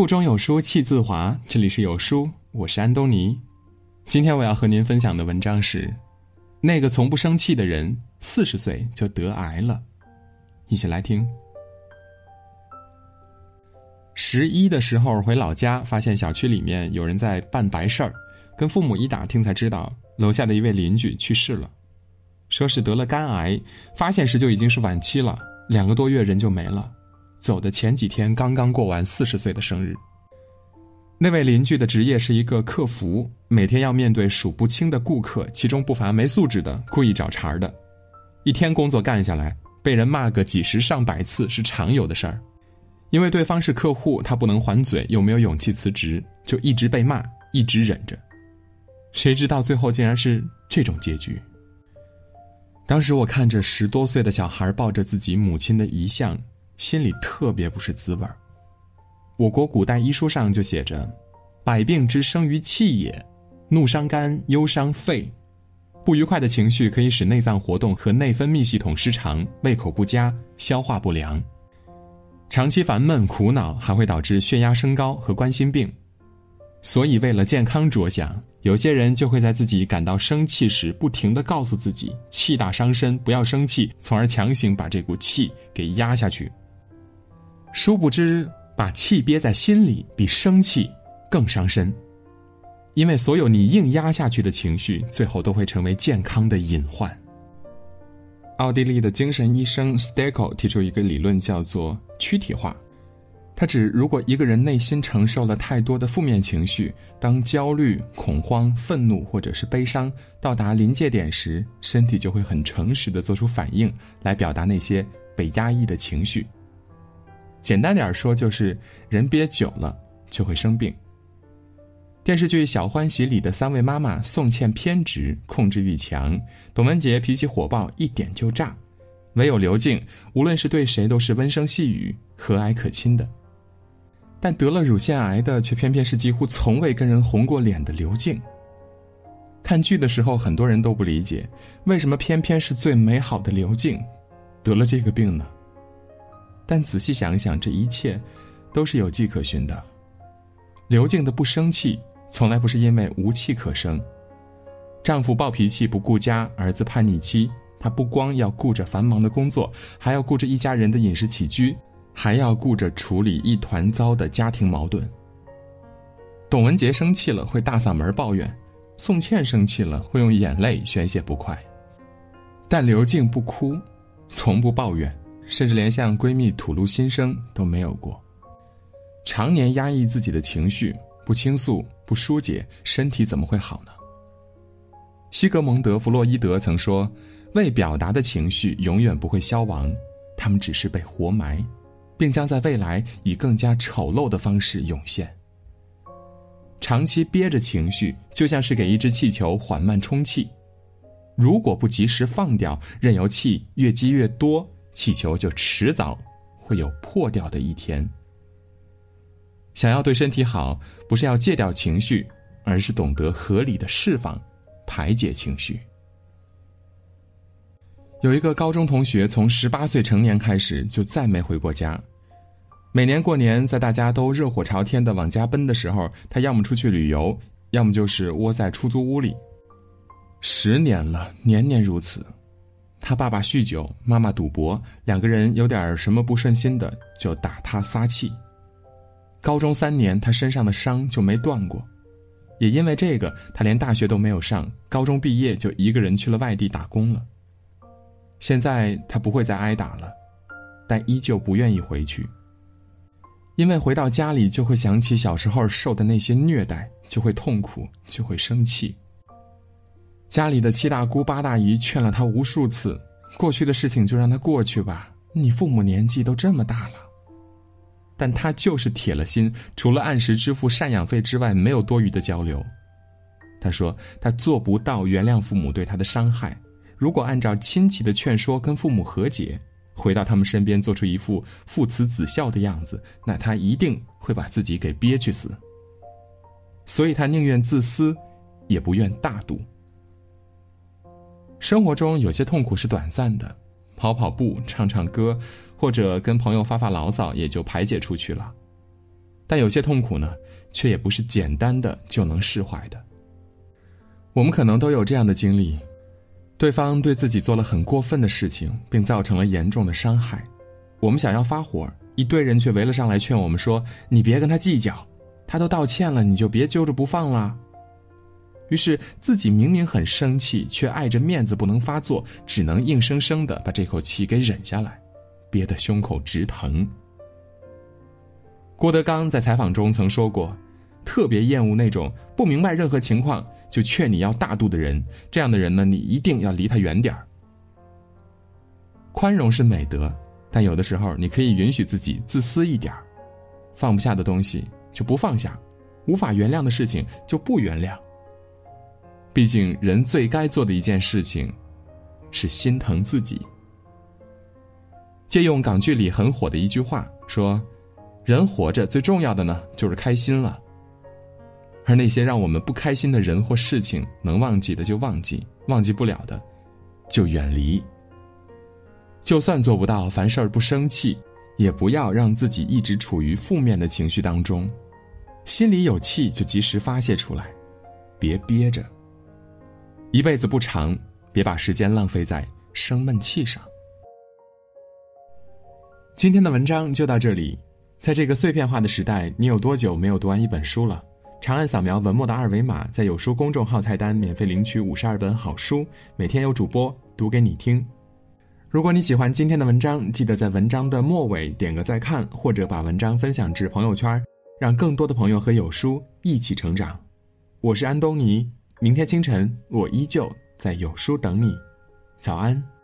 腹中有书气自华，这里是有书，我是安东尼。今天我要和您分享的文章是：那个从不生气的人，四十岁就得癌了。一起来听。十一的时候回老家，发现小区里面有人在办白事儿，跟父母一打听才知道，楼下的一位邻居去世了，说是得了肝癌，发现时就已经是晚期了，两个多月人就没了。走的前几天刚刚过完四十岁的生日。那位邻居的职业是一个客服，每天要面对数不清的顾客，其中不乏没素质的、故意找茬的。一天工作干下来，被人骂个几十上百次是常有的事儿。因为对方是客户，他不能还嘴，又没有勇气辞职，就一直被骂，一直忍着。谁知道最后竟然是这种结局。当时我看着十多岁的小孩抱着自己母亲的遗像。心里特别不是滋味儿。我国古代医书上就写着：“百病之生于气也，怒伤肝，忧伤肺。不愉快的情绪可以使内脏活动和内分泌系统失常，胃口不佳，消化不良。长期烦闷苦恼还会导致血压升高和冠心病。所以，为了健康着想，有些人就会在自己感到生气时，不停的告诉自己‘气大伤身，不要生气’，从而强行把这股气给压下去。”殊不知，把气憋在心里比生气更伤身，因为所有你硬压下去的情绪，最后都会成为健康的隐患。奥地利的精神医生 Steckel 提出一个理论，叫做躯体化。他指，如果一个人内心承受了太多的负面情绪，当焦虑、恐慌、愤怒或者是悲伤到达临界点时，身体就会很诚实的做出反应，来表达那些被压抑的情绪。简单点说，就是人憋久了就会生病。电视剧《小欢喜》里的三位妈妈，宋茜偏执、控制欲强，董文杰脾气火爆，一点就炸，唯有刘静，无论是对谁都是温声细语、和蔼可亲的。但得了乳腺癌的，却偏偏是几乎从未跟人红过脸的刘静。看剧的时候，很多人都不理解，为什么偏偏是最美好的刘静，得了这个病呢？但仔细想想，这一切都是有迹可循的。刘静的不生气，从来不是因为无气可生。丈夫暴脾气不顾家，儿子叛逆期，她不光要顾着繁忙的工作，还要顾着一家人的饮食起居，还要顾着处理一团糟的家庭矛盾。董文杰生气了会大嗓门抱怨，宋茜生气了会用眼泪宣泄不快，但刘静不哭，从不抱怨。甚至连向闺蜜吐露心声都没有过。常年压抑自己的情绪，不倾诉、不疏解，身体怎么会好呢？西格蒙德·弗洛伊德曾说：“未表达的情绪永远不会消亡，他们只是被活埋，并将在未来以更加丑陋的方式涌现。”长期憋着情绪，就像是给一只气球缓慢充气，如果不及时放掉，任由气越积越多。气球就迟早会有破掉的一天。想要对身体好，不是要戒掉情绪，而是懂得合理的释放、排解情绪。有一个高中同学，从十八岁成年开始就再没回过家。每年过年，在大家都热火朝天的往家奔的时候，他要么出去旅游，要么就是窝在出租屋里。十年了，年年如此。他爸爸酗酒，妈妈赌博，两个人有点什么不顺心的就打他撒气。高中三年，他身上的伤就没断过，也因为这个，他连大学都没有上，高中毕业就一个人去了外地打工了。现在他不会再挨打了，但依旧不愿意回去，因为回到家里就会想起小时候受的那些虐待，就会痛苦，就会生气。家里的七大姑八大姨劝了他无数次，过去的事情就让他过去吧。你父母年纪都这么大了，但他就是铁了心，除了按时支付赡养费之外，没有多余的交流。他说他做不到原谅父母对他的伤害，如果按照亲戚的劝说跟父母和解，回到他们身边做出一副父慈子孝的样子，那他一定会把自己给憋屈死。所以他宁愿自私，也不愿大度。生活中有些痛苦是短暂的，跑跑步、唱唱歌，或者跟朋友发发牢骚，也就排解出去了。但有些痛苦呢，却也不是简单的就能释怀的。我们可能都有这样的经历：对方对自己做了很过分的事情，并造成了严重的伤害，我们想要发火，一堆人却围了上来劝我们说：“你别跟他计较，他都道歉了，你就别揪着不放了。”于是自己明明很生气，却碍着面子不能发作，只能硬生生的把这口气给忍下来，憋得胸口直疼。郭德纲在采访中曾说过，特别厌恶那种不明白任何情况就劝你要大度的人，这样的人呢，你一定要离他远点儿。宽容是美德，但有的时候你可以允许自己自私一点儿，放不下的东西就不放下，无法原谅的事情就不原谅。毕竟，人最该做的一件事情，是心疼自己。借用港剧里很火的一句话说：“人活着最重要的呢，就是开心了。而那些让我们不开心的人或事情，能忘记的就忘记，忘记不了的，就远离。就算做不到凡事不生气，也不要让自己一直处于负面的情绪当中。心里有气就及时发泄出来，别憋着。”一辈子不长，别把时间浪费在生闷气上。今天的文章就到这里。在这个碎片化的时代，你有多久没有读完一本书了？长按扫描文末的二维码，在有书公众号菜单免费领取五十二本好书，每天有主播读给你听。如果你喜欢今天的文章，记得在文章的末尾点个再看，或者把文章分享至朋友圈，让更多的朋友和有书一起成长。我是安东尼。明天清晨，我依旧在有书等你。早安。